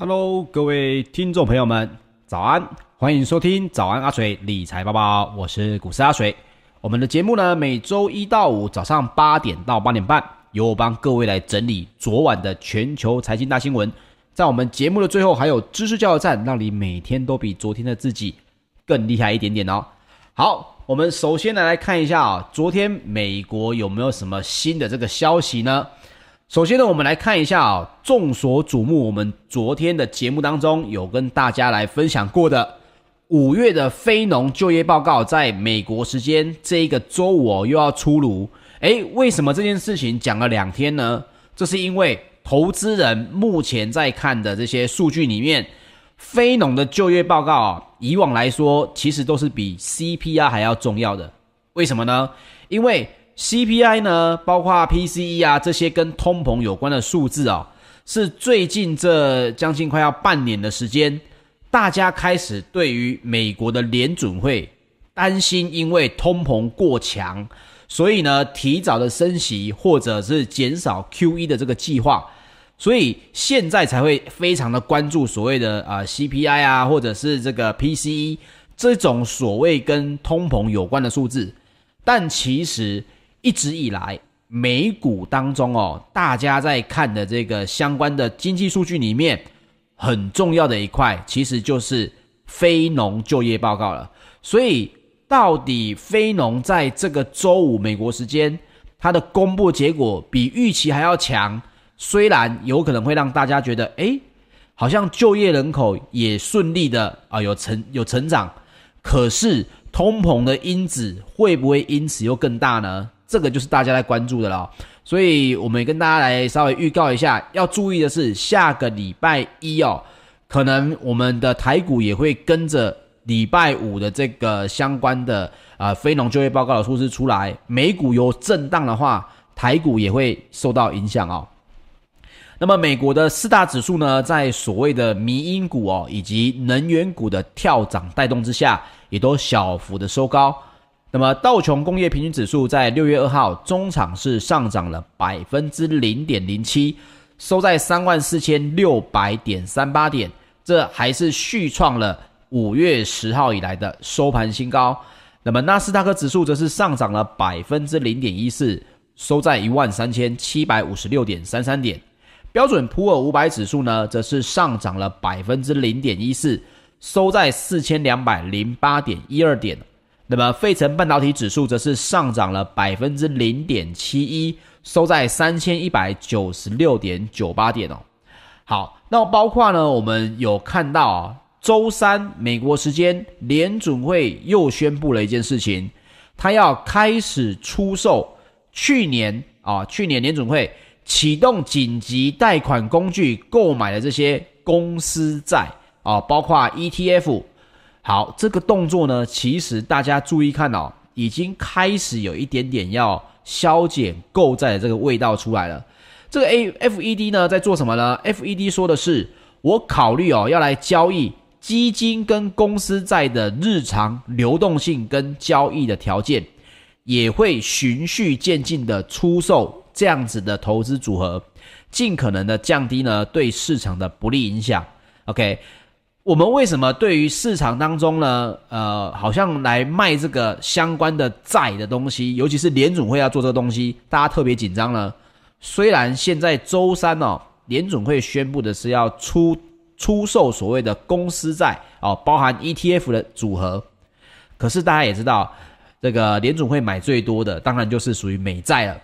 Hello，各位听众朋友们，早安！欢迎收听早安阿水理财报报，我是股市阿水。我们的节目呢，每周一到五早上八点到八点半，由我帮各位来整理昨晚的全球财经大新闻。在我们节目的最后，还有知识加油站，让你每天都比昨天的自己更厉害一点点哦。好，我们首先来来看一下啊，昨天美国有没有什么新的这个消息呢？首先呢，我们来看一下啊、众所瞩目，我们昨天的节目当中有跟大家来分享过的五月的非农就业报告，在美国时间这一个周五哦，又要出炉。诶，为什么这件事情讲了两天呢？这是因为投资人目前在看的这些数据里面，非农的就业报告啊，以往来说其实都是比 CPI 还要重要的。为什么呢？因为 CPI 呢，包括 PCE 啊这些跟通膨有关的数字啊，是最近这将近快要半年的时间，大家开始对于美国的联准会担心，因为通膨过强，所以呢提早的升息或者是减少 QE 的这个计划，所以现在才会非常的关注所谓的啊 CPI 啊，或者是这个 PCE 这种所谓跟通膨有关的数字，但其实。一直以来，美股当中哦，大家在看的这个相关的经济数据里面，很重要的一块，其实就是非农就业报告了。所以，到底非农在这个周五美国时间，它的公布结果比预期还要强，虽然有可能会让大家觉得，诶，好像就业人口也顺利的啊有成有成长，可是通膨的因子会不会因此又更大呢？这个就是大家在关注的了，所以我们也跟大家来稍微预告一下，要注意的是，下个礼拜一哦，可能我们的台股也会跟着礼拜五的这个相关的啊、非农就业报告的数字出来，美股有震荡的话，台股也会受到影响哦。那么美国的四大指数呢，在所谓的迷因股哦以及能源股的跳涨带动之下，也都小幅的收高。那么道琼工业平均指数在六月二号中场是上涨了百分之零点零七，收在三万四千六百点三八点，这还是续创了五月十号以来的收盘新高。那么纳斯达克指数则是上涨了百分之零点一四，收在一万三千七百五十六点三三点。标准普尔五百指数呢，则是上涨了百分之零点一四，收在四千两百零八点一二点。那么，费城半导体指数则是上涨了百分之零点七一，收在三千一百九十六点九八点哦。好，那包括呢，我们有看到啊，周三美国时间联准会又宣布了一件事情，它要开始出售去年啊，去年联准会启动紧急贷款工具购买的这些公司债啊，包括 ETF。好，这个动作呢，其实大家注意看哦，已经开始有一点点要削减购债的这个味道出来了。这个 A F E D 呢，在做什么呢？F E D 说的是，我考虑哦，要来交易基金跟公司债的日常流动性跟交易的条件，也会循序渐进的出售这样子的投资组合，尽可能的降低呢对市场的不利影响。OK。我们为什么对于市场当中呢，呃，好像来卖这个相关的债的东西，尤其是联总会要做这个东西，大家特别紧张呢？虽然现在周三哦，联总会宣布的是要出出售所谓的公司债哦，包含 ETF 的组合，可是大家也知道，这个联总会买最多的当然就是属于美债了。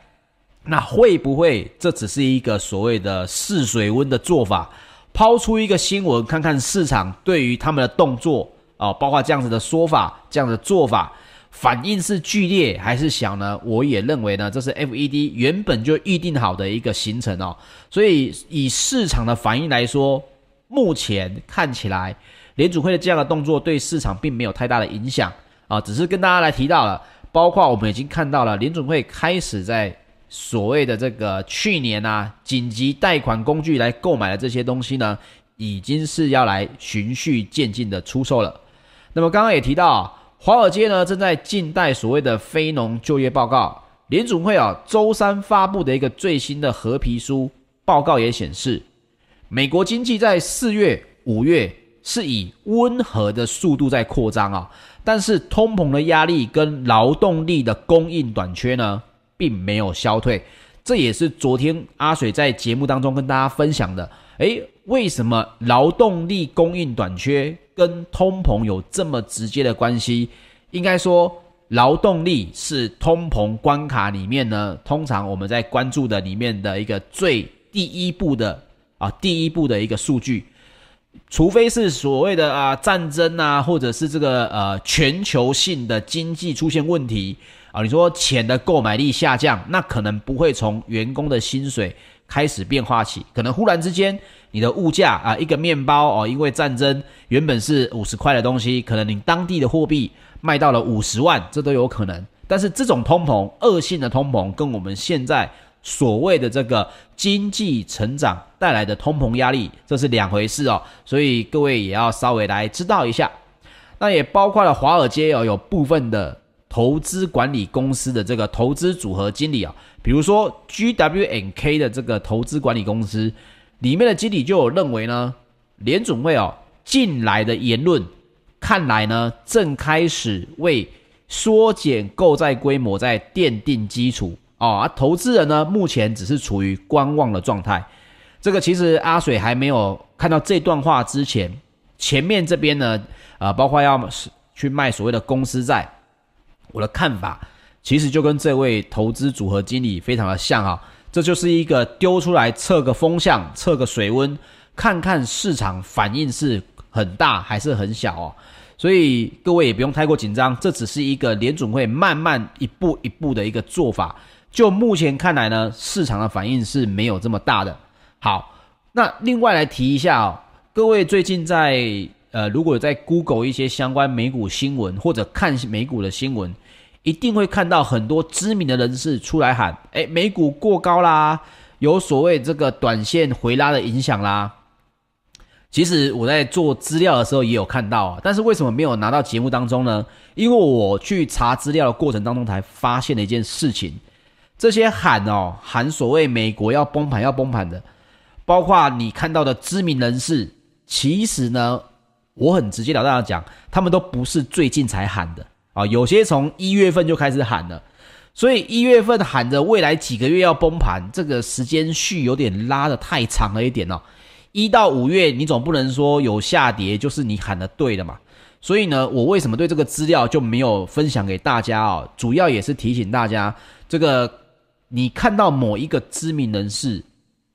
那会不会这只是一个所谓的试水温的做法？抛出一个新闻，看看市场对于他们的动作啊，包括这样子的说法、这样的做法，反应是剧烈还是小呢？我也认为呢，这是 FED 原本就预定好的一个行程哦。所以以市场的反应来说，目前看起来联储会的这样的动作对市场并没有太大的影响啊，只是跟大家来提到了，包括我们已经看到了联储会开始在。所谓的这个去年啊，紧急贷款工具来购买的这些东西呢，已经是要来循序渐进的出售了。那么刚刚也提到，华尔街呢正在静待所谓的非农就业报告。联准会啊周三发布的一个最新的褐皮书报告也显示，美国经济在四月、五月是以温和的速度在扩张啊，但是通膨的压力跟劳动力的供应短缺呢，并没有消退，这也是昨天阿水在节目当中跟大家分享的。诶，为什么劳动力供应短缺跟通膨有这么直接的关系？应该说，劳动力是通膨关卡里面呢，通常我们在关注的里面的一个最第一步的啊，第一步的一个数据，除非是所谓的啊战争啊，或者是这个呃全球性的经济出现问题啊，你说钱的购买力下降，那可能不会从员工的薪水开始变化起，可能忽然之间你的物价啊，一个面包哦，因为战争原本是五十块的东西，可能你当地的货币卖到了五十万，这都有可能。但是这种通膨，恶性的通膨，跟我们现在所谓的这个经济成长带来的通膨压力，这是两回事哦。所以各位也要稍微来知道一下。那也包括了华尔街哦，有部分的投资管理公司的这个投资组合经理啊，比如说 GWNK 的这个投资管理公司里面的经理就有认为呢，联准会哦近来的言论。看来呢，正开始为缩减购债规模在奠定基础哦。而投资人呢，目前只是处于观望的状态。这个其实阿水还没有看到这段话之前，前面这边呢，呃，包括要去卖所谓的公司债，我的看法其实就跟这位投资组合经理非常的像啊。这就是一个丢出来测个风向、测个水温，看看市场反应是很大还是很小哦。所以各位也不用太过紧张，这只是一个联总会慢慢一步一步的一个做法。就目前看来呢，市场的反应是没有这么大的。好，那另外来提一下哦，各位最近在呃，如果有在 Google 一些相关美股新闻或者看美股的新闻，一定会看到很多知名的人士出来喊：诶，美股过高啦，有所谓这个短线回拉的影响啦。其实我在做资料的时候也有看到啊，但是为什么没有拿到节目当中呢？因为我去查资料的过程当中才发现了一件事情，这些喊哦喊所谓美国要崩盘要崩盘的，包括你看到的知名人士，其实呢，我很直截了当的讲，他们都不是最近才喊的啊，有些从一月份就开始喊了，所以一月份喊着未来几个月要崩盘，这个时间序有点拉的太长了一点哦。一到五月，你总不能说有下跌就是你喊的对的嘛？所以呢，我为什么对这个资料就没有分享给大家哦？主要也是提醒大家，这个你看到某一个知名人士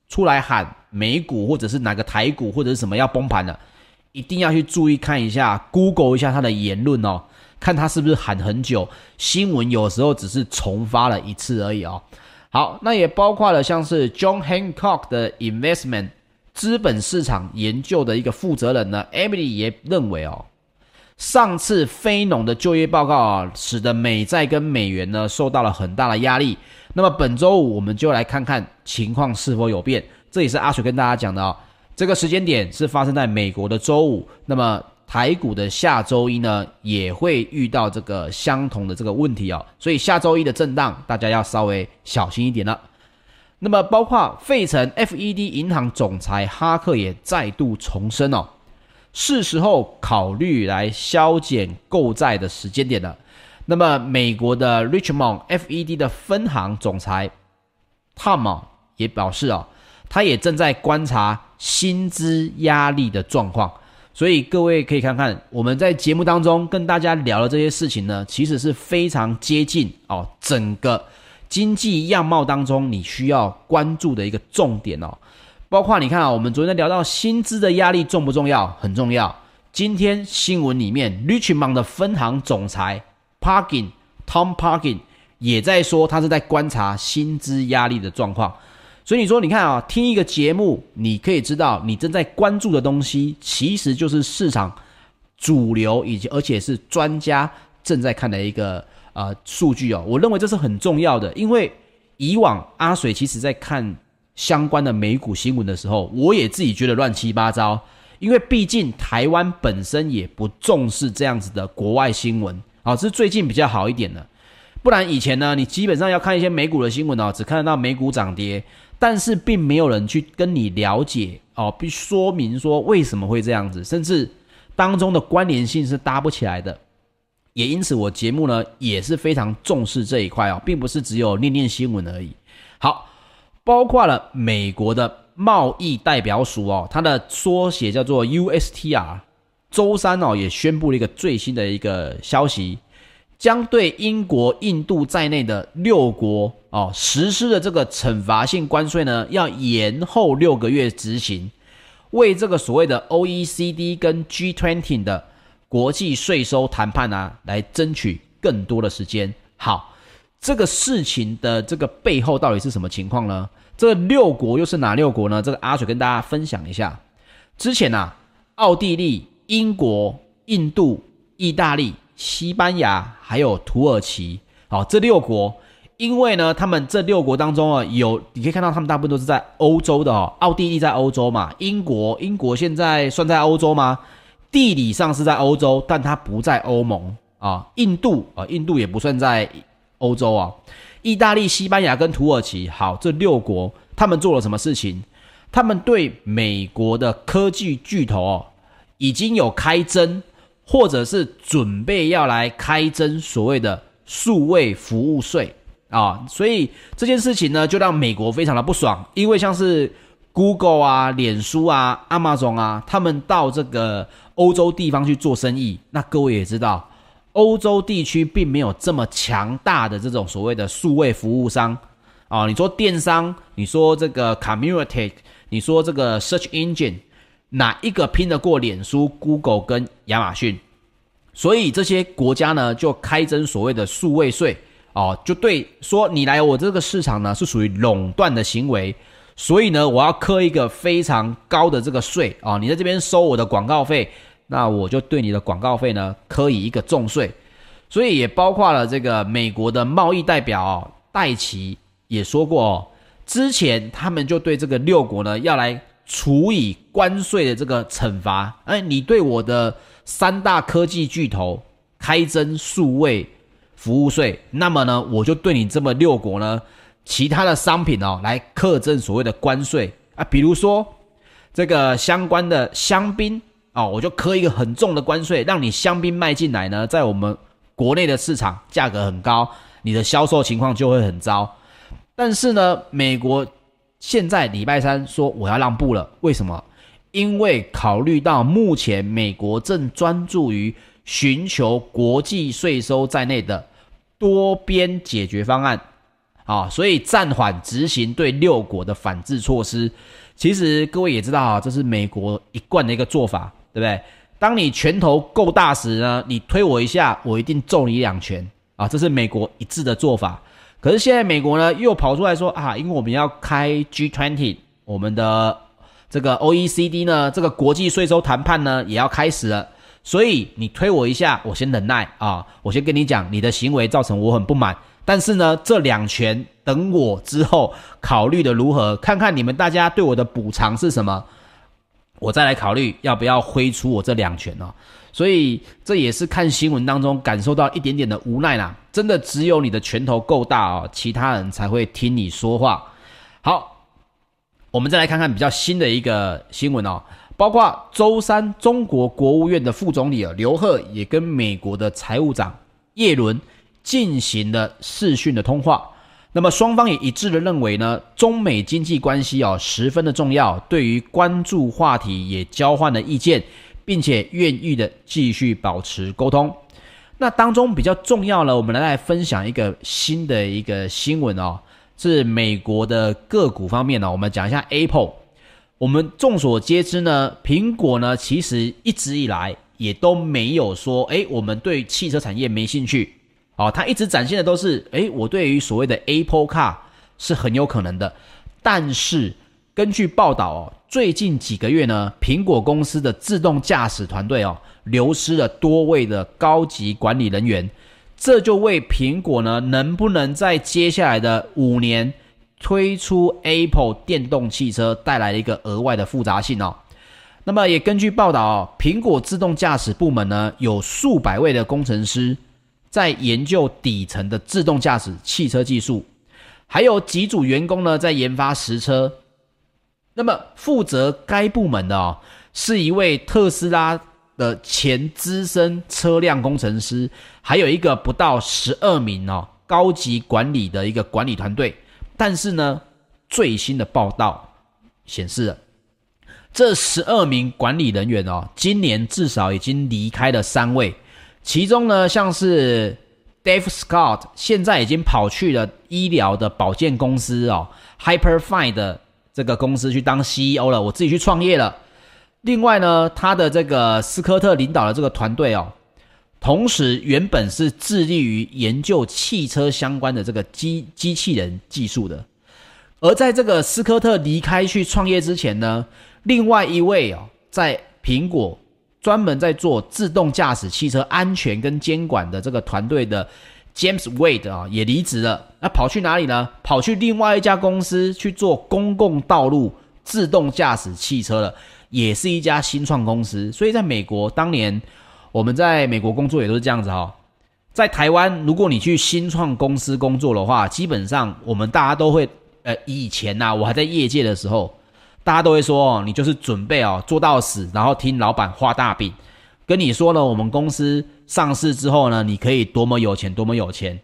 出来喊美股或者是哪个台股或者是什么要崩盘了，一定要去注意看一下，Google 一下他的言论哦，看他是不是喊很久。新闻有时候只是重发了一次而已哦。好，那也包括了像是 John Hancock 的 Investment。资本市场研究的一个负责人呢，Emily 也认为哦，上次非农的就业报告啊，使得美债跟美元呢受到了很大的压力。那么本周五我们就来看看情况是否有变。这也是阿水跟大家讲的哦，这个时间点是发生在美国的周五。那么台股的下周一呢，也会遇到这个相同的这个问题哦，所以下周一的震荡，大家要稍微小心一点了。那么，包括费城 FED 银行总裁哈克也再度重申哦，是时候考虑来削减购债的时间点了。那么，美国的 Richmond FED 的分行总裁 Tom 也表示哦，他也正在观察薪资压力的状况。所以各位可以看看，我们在节目当中跟大家聊的这些事情呢，其实是非常接近哦，整个。经济样貌当中，你需要关注的一个重点哦，包括你看啊，我们昨天聊到薪资的压力重不重要？很重要。今天新闻里面，Richmond 的分行总裁 Parkin Tom Parkin 也在说，他是在观察薪资压力的状况。所以你说，你看啊，听一个节目，你可以知道你正在关注的东西，其实就是市场主流以及而且是专家正在看的一个。呃，数据哦，我认为这是很重要的，因为以往阿水其实在看相关的美股新闻的时候，我也自己觉得乱七八糟，因为毕竟台湾本身也不重视这样子的国外新闻，啊，这是最近比较好一点的，不然以前呢，你基本上要看一些美股的新闻哦，只看得到美股涨跌，但是并没有人去跟你了解哦，必说明说为什么会这样子，甚至当中的关联性是搭不起来的。也因此，我节目呢也是非常重视这一块哦，并不是只有念念新闻而已。好，包括了美国的贸易代表署哦，它的缩写叫做 USTR，周三哦也宣布了一个最新的一个消息，将对英国、印度在内的六国哦实施的这个惩罚性关税呢，要延后六个月执行，为这个所谓的 OECD 跟 G20 的国际税收谈判啊，来争取更多的时间。好，这个事情的这个背后到底是什么情况呢？这六国又是哪六国呢？这个阿水跟大家分享一下。之前啊，奥地利、英国、印度、意大利、西班牙还有土耳其，好，这六国，因为呢，他们这六国当中啊，有你可以看到，他们大部分都是在欧洲的哦。奥地利在欧洲嘛，英国，英国现在算在欧洲吗？地理上是在欧洲，但它不在欧盟啊。印度啊，印度也不算在欧洲啊。意大利、西班牙跟土耳其，好，这六国，他们做了什么事情？他们对美国的科技巨头哦，已经有开征，或者是准备要来开征所谓的数位服务税啊，所以这件事情呢，就让美国非常的不爽，因为像是 Google 啊、脸书啊、Amazon 啊，他们到这个欧洲地方去做生意，那各位也知道，欧洲地区并没有这么强大的这种所谓的数位服务商啊，你说电商，你说这个 Community。你说这个 search engine 哪一个拼得过脸书、Google 跟亚马逊？所以这些国家呢，就开征所谓的数位税哦，就对说你来我这个市场呢是属于垄断的行为，所以呢我要课一个非常高的这个税哦，你在这边收我的广告费，那我就对你的广告费呢课以一个重税，所以也包括了这个美国的贸易代表，戴琪也说过哦。之前他们就对这个六国呢要来处以关税的这个惩罚，哎，你对我的三大科技巨头开征数位服务税，那么呢，我就对你这么六国呢其他的商品哦来课征所谓的关税啊，比如说这个相关的香槟哦，我就磕一个很重的关税，让你香槟卖进来呢，在我们国内的市场价格很高，你的销售情况就会很糟。但是呢，美国现在礼拜三说我要让步了，为什么？因为考虑到目前美国正专注于寻求国际税收在内的多边解决方案，啊，所以暂缓执行对六国的反制措施。其实各位也知道啊，这是美国一贯的一个做法，对不对？当你拳头够大时呢，你推我一下，我一定揍你两拳啊，这是美国一致的做法。可是现在美国呢又跑出来说啊，因为我们要开 G20，我们的这个 OECD 呢，这个国际税收谈判呢也要开始了，所以你推我一下，我先忍耐啊，我先跟你讲，你的行为造成我很不满，但是呢，这两拳等我之后考虑的如何，看看你们大家对我的补偿是什么，我再来考虑要不要挥出我这两拳哦。所以这也是看新闻当中感受到一点点的无奈啦。真的只有你的拳头够大哦，其他人才会听你说话。好，我们再来看看比较新的一个新闻哦，包括周三中国国务院的副总理啊刘鹤也跟美国的财务长耶伦进行了视讯的通话。那么双方也一致的认为呢，中美经济关系哦十分的重要，对于关注话题也交换了意见。并且愿意的继续保持沟通。那当中比较重要了，我们来来分享一个新的一个新闻哦，是美国的个股方面呢。我们讲一下 Apple。我们众所皆知呢，苹果呢其实一直以来也都没有说，诶，我们对汽车产业没兴趣。哦，它一直展现的都是，诶，我对于所谓的 Apple Car 是很有可能的。但是根据报道哦。最近几个月呢，苹果公司的自动驾驶团队哦，流失了多位的高级管理人员，这就为苹果呢能不能在接下来的五年推出 Apple 电动汽车带来一个额外的复杂性哦。那么也根据报道哦，苹果自动驾驶部门呢有数百位的工程师在研究底层的自动驾驶汽车技术，还有几组员工呢在研发实车。那么负责该部门的哦，是一位特斯拉的前资深车辆工程师，还有一个不到十二名哦高级管理的一个管理团队。但是呢，最新的报道显示，这十二名管理人员哦，今年至少已经离开了三位，其中呢，像是 Dave Scott 现在已经跑去了医疗的保健公司哦，Hyperfine 的这个公司去当 CEO 了。我自己去创业了。另外呢，他的这个斯科特领导的这个团队哦，同时原本是致力于研究汽车相关的这个机机器人技术的。而在这个斯科特离开去创业之前呢，另外一位哦，在苹果。专门在做自动驾驶汽车安全跟监管的这个团队的 James Wade 啊，也离职了。那跑去哪里呢？跑去另外一家公司去做公共道路自动驾驶汽车了，也是一家新创公司。所以在美国，当年我们在美国工作也都是这样子哈。在台湾，如果你去新创公司工作的话，基本上我们大家都会，呃，以前呐，我还在业界的时候。大家都会说哦，你就是准备哦做到死，然后听老板画大饼，跟你说了，我们公司上市之后呢，你可以多么有钱，多么有钱。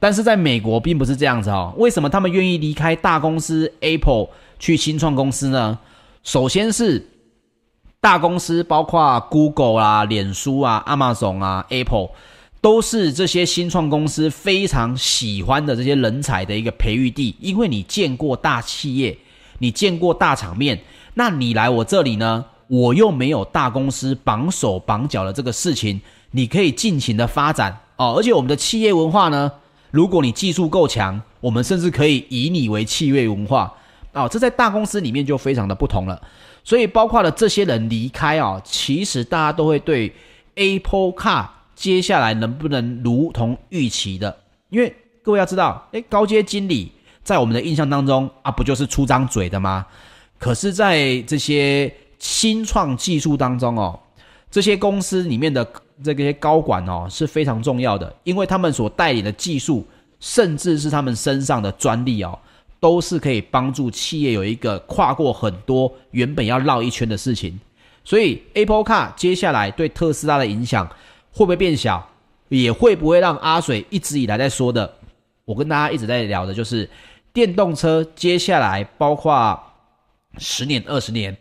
但是在美国并不是这样子哦。为什么他们愿意离开大公司 Apple 去新创公司呢？首先是大公司，包括 Google 啊、脸书啊、Amazon 啊、Apple，都是这些新创公司非常喜欢的这些人才的一个培育地，因为你见过大企业。你见过大场面，那你来我这里呢？我又没有大公司绑手绑脚的这个事情，你可以尽情的发展哦。而且我们的企业文化呢，如果你技术够强，我们甚至可以以你为企业文化哦。这在大公司里面就非常的不同了。所以包括了这些人离开哦，其实大家都会对 Apple Car 接下来能不能如同预期的，因为各位要知道，诶，高阶经理。在我们的印象当中啊，不就是出张嘴的吗？可是，在这些新创技术当中哦，这些公司里面的这些高管哦是非常重要的，因为他们所带领的技术，甚至是他们身上的专利哦，都是可以帮助企业有一个跨过很多原本要绕一圈的事情。所以，Apple Car 接下来对特斯拉的影响会不会变小？也会不会让阿水一直以来在说的，我跟大家一直在聊的就是。电动车接下来包括十年、二十年，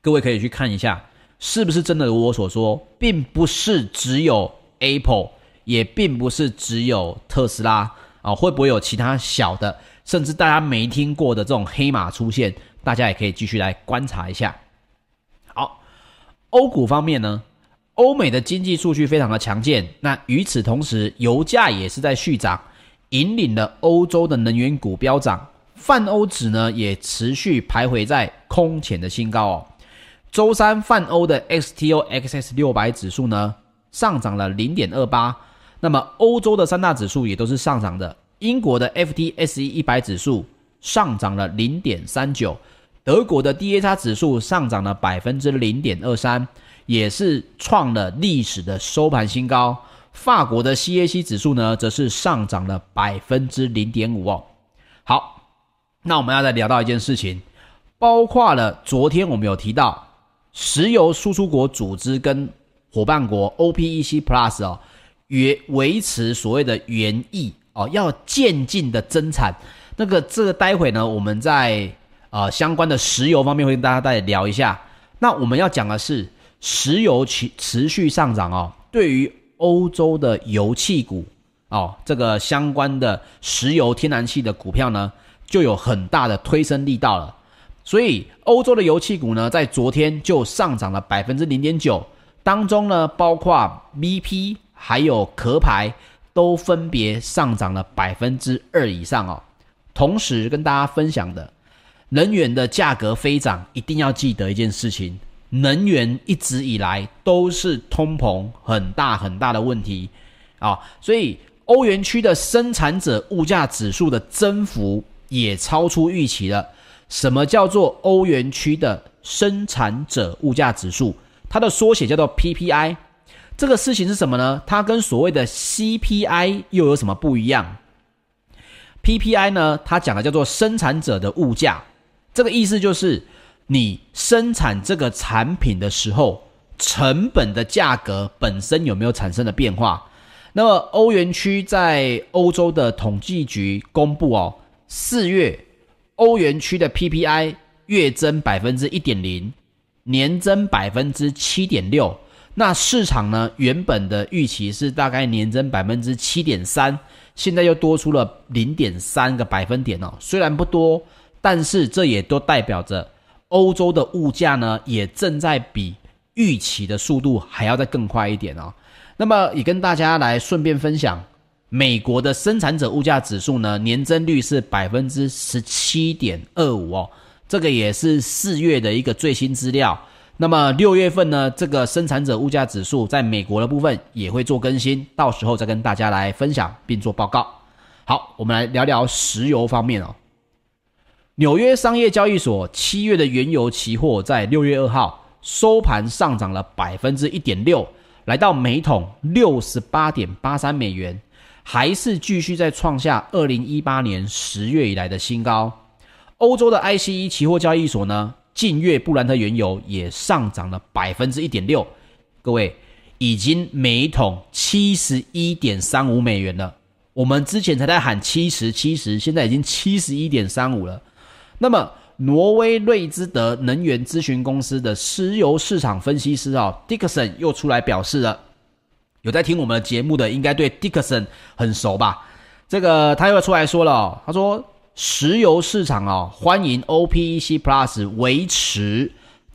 各位可以去看一下，是不是真的如我所说，并不是只有 Apple，也并不是只有特斯拉啊，会不会有其他小的，甚至大家没听过的这种黑马出现？大家也可以继续来观察一下。好，欧股方面呢，欧美的经济数据非常的强健，那与此同时，油价也是在续涨。引领了欧洲的能源股飙涨，泛欧指呢也持续徘徊在空前的新高哦。周三泛欧的 STOXX 六百指数呢上涨了零点二八，那么欧洲的三大指数也都是上涨的。英国的 FTSE 一百指数上涨了零点三九，德国的 DAX 指数上涨了百分之零点二三，也是创了历史的收盘新高。法国的 CAC 指数呢，则是上涨了百分之零点五哦。好，那我们要再聊到一件事情，包括了昨天我们有提到，石油输出国组织跟伙伴国 OPEC Plus 哦，维维持所谓的原意哦，要渐进的增产。那个这个待会呢，我们在呃相关的石油方面会跟大家再聊一下。那我们要讲的是石油持持续上涨哦，对于欧洲的油气股哦，这个相关的石油天然气的股票呢，就有很大的推升力道了。所以欧洲的油气股呢，在昨天就上涨了百分之零点九，当中呢，包括 BP 还有壳牌都分别上涨了百分之二以上哦。同时跟大家分享的，能源的价格飞涨，一定要记得一件事情。能源一直以来都是通膨很大很大的问题啊，所以欧元区的生产者物价指数的增幅也超出预期了。什么叫做欧元区的生产者物价指数？它的缩写叫做 PPI。这个事情是什么呢？它跟所谓的 CPI 又有什么不一样？PPI 呢，它讲的叫做生产者的物价，这个意思就是。你生产这个产品的时候，成本的价格本身有没有产生的变化？那么欧元区在欧洲的统计局公布哦，四月欧元区的 PPI 月增百分之一点零，年增百分之七点六，那市场呢，原本的预期是大概年增百分之七点三，现在又多出了零点三个百分点哦。虽然不多，但是这也都代表着欧洲的物价呢，也正在比预期的速度还要再更快一点哦。那么也跟大家来顺便分享，美国的生产者物价指数呢，年增率是百分之十七点二五哦，这个也是四月的一个最新资料。那么六月份呢，这个生产者物价指数在美国的部分也会做更新，到时候再跟大家来分享并做报告。好，我们来聊聊石油方面哦。纽约商业交易所七月的原油期货在六月二号收盘上涨了百分之一点六，来到每桶六十八点八三美元，还是继续在创下二零一八年十月以来的新高。欧洲的 ICE 期货交易所呢，近月布兰特原油也上涨了百分之一点六，各位已经每桶七十一点三五美元了。我们之前才在喊七十七十，现在已经七十一点三五了。那么，挪威瑞兹德能源咨询公司的石油市场分析师啊，Dickson 又出来表示了，有在听我们的节目的，应该对 Dickson 很熟吧？这个他又出来说了，他说。石油市场哦，欢迎 OPEC Plus 维持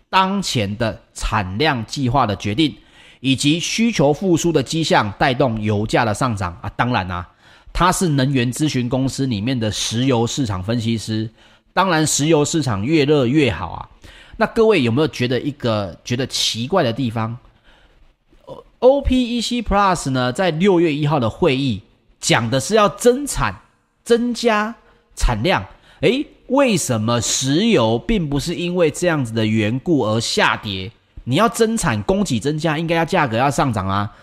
当前的产量计划的决定，以及需求复苏的迹象带动油价的上涨啊。当然啊，他是能源咨询公司里面的石油市场分析师，当然石油市场越热越好啊。那各位有没有觉得一个觉得奇怪的地方？OPEC Plus 呢，在六月一号的会议讲的是要增产、增加。产量，诶，为什么石油并不是因为这样子的缘故而下跌？你要增产，供给增加，应该要价格要上涨啊。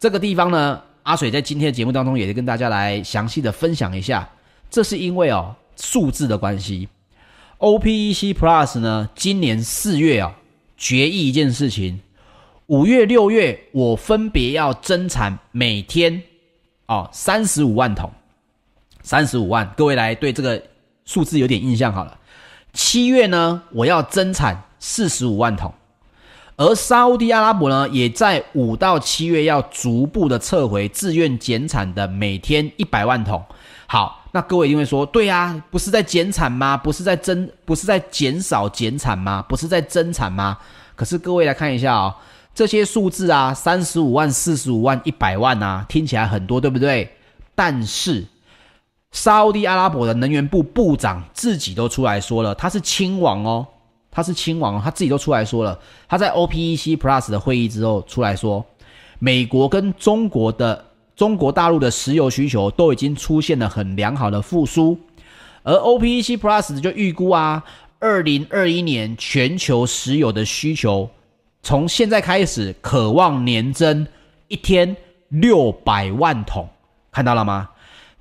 这个地方呢，阿水在今天的节目当中也是跟大家来详细的分享一下。这是因为哦，数字的关系。OPEC Plus 呢，今年四月哦，决议一件事情，五月、六月我分别要增产每天哦三十五万桶。三十五万，各位来对这个数字有点印象好了。七月呢，我要增产四十五万桶，而沙乌地阿拉伯呢，也在五到七月要逐步的撤回自愿减产的每天一百万桶。好，那各位一定会说，对呀，不是在减产吗？不是在增，不是在减少减产吗？不是在增产吗？可是各位来看一下哦，这些数字啊，三十五万、四十五万、一百万啊，听起来很多，对不对？但是。沙乌地阿拉伯的能源部部长自己都出来说了，他是亲王哦，他是亲王，他自己都出来说了，他在 OPEC Plus 的会议之后出来说，美国跟中国的中国大陆的石油需求都已经出现了很良好的复苏，而 OPEC Plus 就预估啊，二零二一年全球石油的需求从现在开始渴望年增一天六百万桶，看到了吗？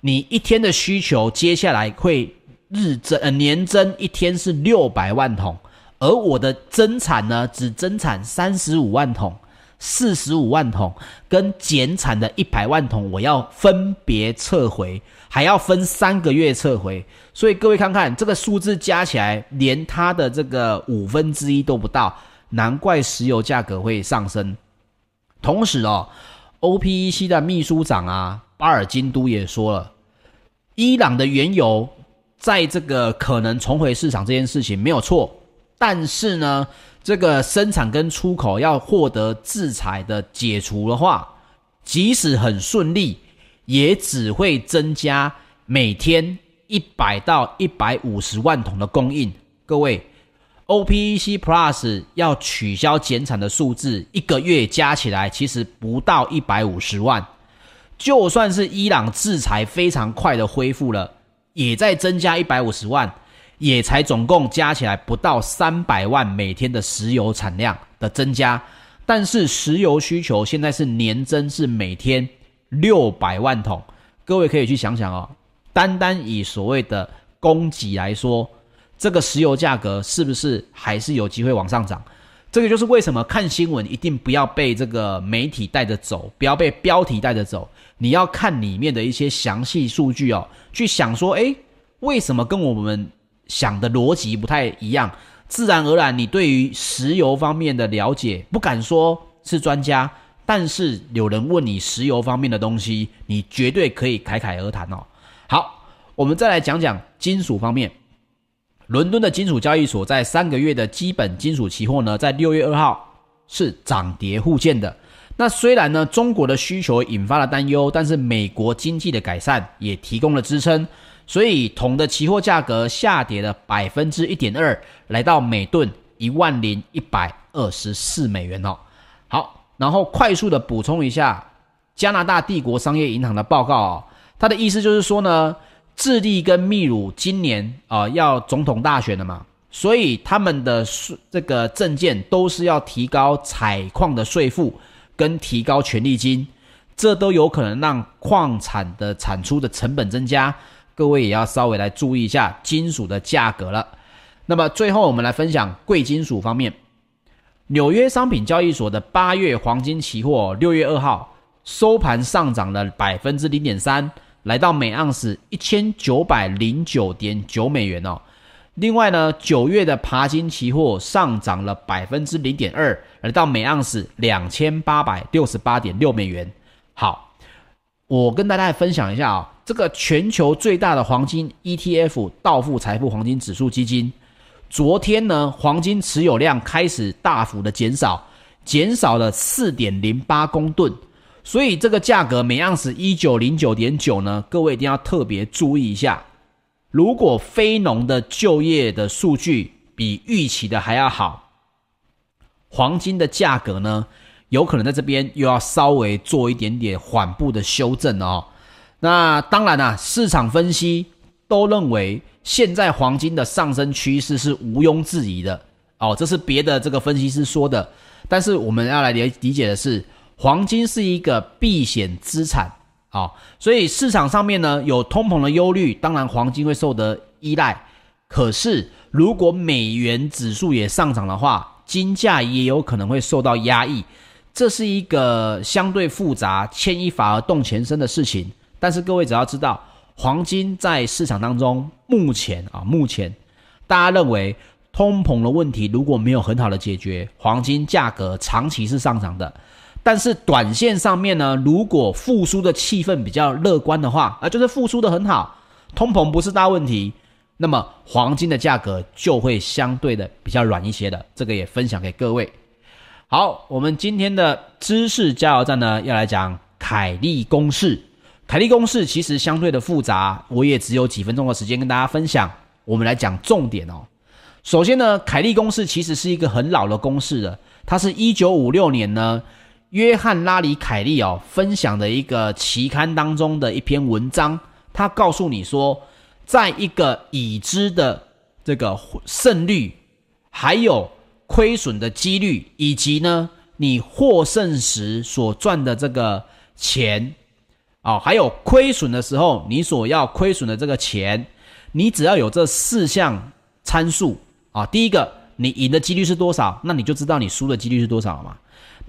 你一天的需求，接下来会日增呃年增一天是六百万桶，而我的增产呢，只增产三十五万桶、四十五万桶，跟减产的一百万桶，我要分别撤回，还要分三个月撤回。所以各位看看这个数字加起来，连它的这个五分之一都不到，难怪石油价格会上升。同时哦，OPEC 的秘书长啊。巴尔金都也说了，伊朗的原油在这个可能重回市场这件事情没有错，但是呢，这个生产跟出口要获得制裁的解除的话，即使很顺利，也只会增加每天一百到一百五十万桶的供应。各位，OPEC Plus 要取消减产的数字，一个月加起来其实不到一百五十万。就算是伊朗制裁非常快的恢复了，也在增加一百五十万，也才总共加起来不到三百万每天的石油产量的增加。但是石油需求现在是年增是每天六百万桶，各位可以去想想哦，单单以所谓的供给来说，这个石油价格是不是还是有机会往上涨？这个就是为什么看新闻一定不要被这个媒体带着走，不要被标题带着走。你要看里面的一些详细数据哦，去想说，诶，为什么跟我们想的逻辑不太一样？自然而然，你对于石油方面的了解，不敢说是专家，但是有人问你石油方面的东西，你绝对可以侃侃而谈哦。好，我们再来讲讲金属方面。伦敦的金属交易所，在三个月的基本金属期货呢，在六月二号是涨跌互见的。那虽然呢，中国的需求引发了担忧，但是美国经济的改善也提供了支撑，所以铜的期货价格下跌了百分之一点二，来到每吨一万零一百二十四美元哦。好，然后快速的补充一下加拿大帝国商业银行的报告哦，它的意思就是说呢，智利跟秘鲁今年啊、要总统大选了嘛，所以他们的这个政见都是要提高采矿的税负。跟提高权利金，这都有可能让矿产的产出的成本增加。各位也要稍微来注意一下金属的价格了。那么最后我们来分享贵金属方面，纽约商品交易所的八月黄金期货六月二号收盘上涨了百分之零点三，来到每盎司一千九百零九点九美元哦。另外呢，九月的爬金期货上涨了百分之零点二，来到每盎司两千八百六十八点六美元。好，我跟大家分享一下啊、哦，这个全球最大的黄金 ETF 道富财富黄金指数基金，昨天呢，黄金持有量开始大幅的减少，减少了四点零八公吨，所以这个价格每盎司一九零九点九呢，各位一定要特别注意一下。如果非农的就业的数据比预期的还要好，黄金的价格呢，有可能在这边又要稍微做一点点缓步的修正哦。那当然啦，市场分析都认为现在黄金的上升趋势是毋庸置疑的哦，这是别的这个分析师说的。但是我们要来理理解的是，黄金是一个避险资产。啊，所以市场上面呢，有通膨的忧虑，当然黄金会受得依赖。可是如果美元指数也上涨的话，金价也有可能会受到压抑。这是一个相对复杂、牵一发而动全身的事情。但是各位只要知道，黄金在市场当中目前啊，目前大家认为通膨的问题如果没有很好的解决，黄金价格长期是上涨的。但是短线上面呢，如果复苏的气氛比较乐观的话，啊，就是复苏的很好，通膨不是大问题，那么黄金的价格就会相对的比较软一些的。这个也分享给各位。好，我们今天的知识加油站呢，要来讲凯利公式。凯利公式其实相对的复杂，我也只有几分钟的时间跟大家分享。我们来讲重点哦。首先呢，凯利公式其实是一个很老的公式了，它是一九五六年呢。约翰拉里凯利哦，分享的一个期刊当中的一篇文章，他告诉你说，在一个已知的这个胜率，还有亏损的几率，以及呢你获胜时所赚的这个钱，哦，还有亏损的时候你所要亏损的这个钱，你只要有这四项参数啊，第一个你赢的几率是多少，那你就知道你输的几率是多少了嘛。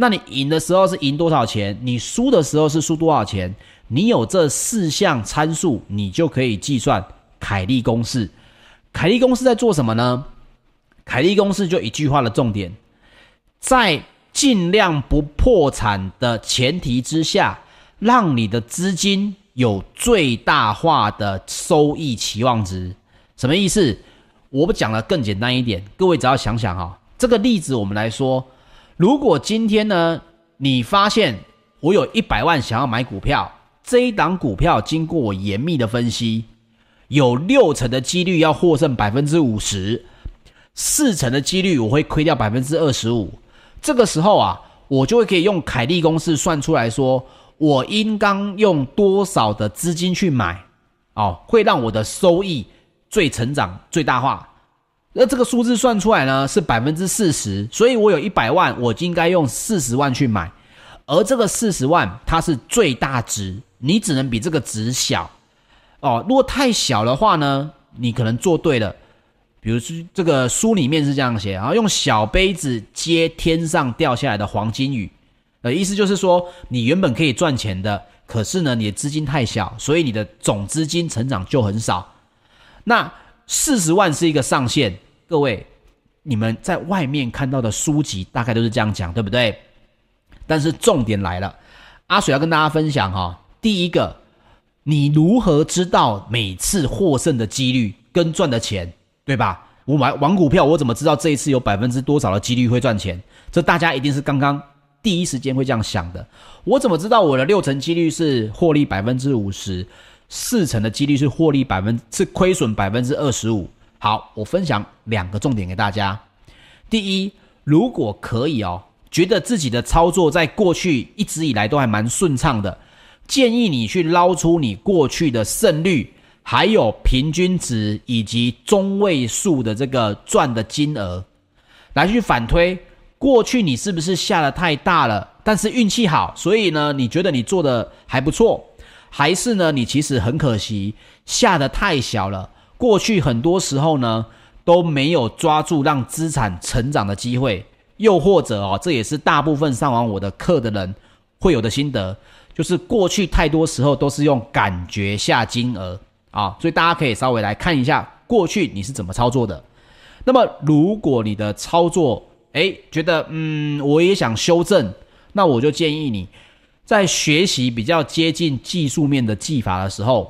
那你赢的时候是赢多少钱？你输的时候是输多少钱？你有这四项参数，你就可以计算凯利公式。凯利公式在做什么呢？凯利公式就一句话的重点，在尽量不破产的前提之下，让你的资金有最大化的收益期望值。什么意思？我不讲的更简单一点，各位只要想想哈，这个例子我们来说。如果今天呢，你发现我有一百万想要买股票，这一档股票经过我严密的分析，有六成的几率要获胜百分之五十，四成的几率我会亏掉百分之二十五。这个时候啊，我就会可以用凯利公式算出来说，我应当用多少的资金去买，哦，会让我的收益最成长最大化。那这个数字算出来呢，是百分之四十，所以我有一百万，我就应该用四十万去买，而这个四十万它是最大值，你只能比这个值小哦。如果太小的话呢，你可能做对了，比如说这个书里面是这样写啊，用小杯子接天上掉下来的黄金雨，呃，意思就是说你原本可以赚钱的，可是呢，你的资金太小，所以你的总资金成长就很少。那四十万是一个上限，各位，你们在外面看到的书籍大概都是这样讲，对不对？但是重点来了，阿水要跟大家分享哈，第一个，你如何知道每次获胜的几率跟赚的钱，对吧？我买玩股票，我怎么知道这一次有百分之多少的几率会赚钱？这大家一定是刚刚第一时间会这样想的。我怎么知道我的六成几率是获利百分之五十，四成的几率是获利百分是亏损百分之二十五？好，我分享两个重点给大家。第一，如果可以哦。觉得自己的操作在过去一直以来都还蛮顺畅的，建议你去捞出你过去的胜率，还有平均值以及中位数的这个赚的金额，来去反推过去你是不是下得太大了，但是运气好，所以呢，你觉得你做的还不错，还是呢，你其实很可惜下得太小了，过去很多时候呢都没有抓住让资产成长的机会。又或者哦，这也是大部分上完我的课的人会有的心得，就是过去太多时候都是用感觉下金额啊，所以大家可以稍微来看一下过去你是怎么操作的。那么如果你的操作诶觉得嗯我也想修正，那我就建议你在学习比较接近技术面的技法的时候，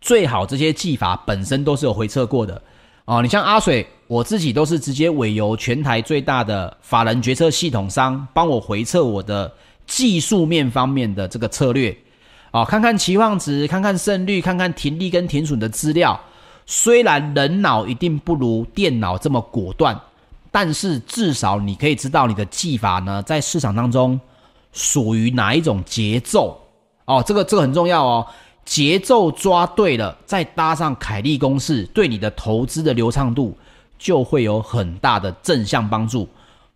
最好这些技法本身都是有回测过的。哦，你像阿水，我自己都是直接委由全台最大的法人决策系统商帮我回测我的技术面方面的这个策略，哦，看看期望值，看看胜率，看看停利跟停损的资料。虽然人脑一定不如电脑这么果断，但是至少你可以知道你的技法呢，在市场当中属于哪一种节奏。哦，这个这个很重要哦。节奏抓对了，再搭上凯利公式，对你的投资的流畅度就会有很大的正向帮助，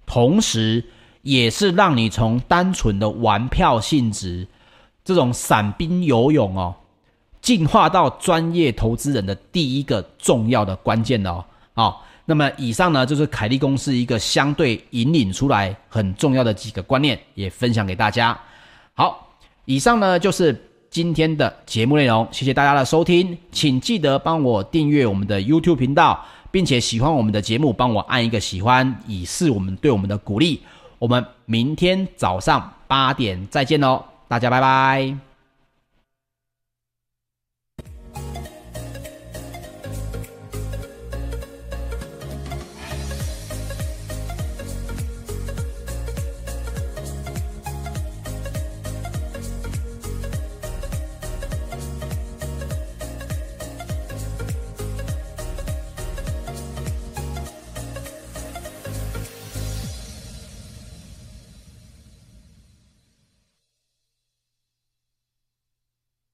同时也是让你从单纯的玩票性质，这种散兵游泳哦，进化到专业投资人的第一个重要的关键哦。好，那么以上呢就是凯利公司一个相对引领出来很重要的几个观念，也分享给大家。好，以上呢就是。今天的节目内容，谢谢大家的收听，请记得帮我订阅我们的 YouTube 频道，并且喜欢我们的节目，帮我按一个喜欢，以示我们对我们的鼓励。我们明天早上八点再见喽，大家拜拜。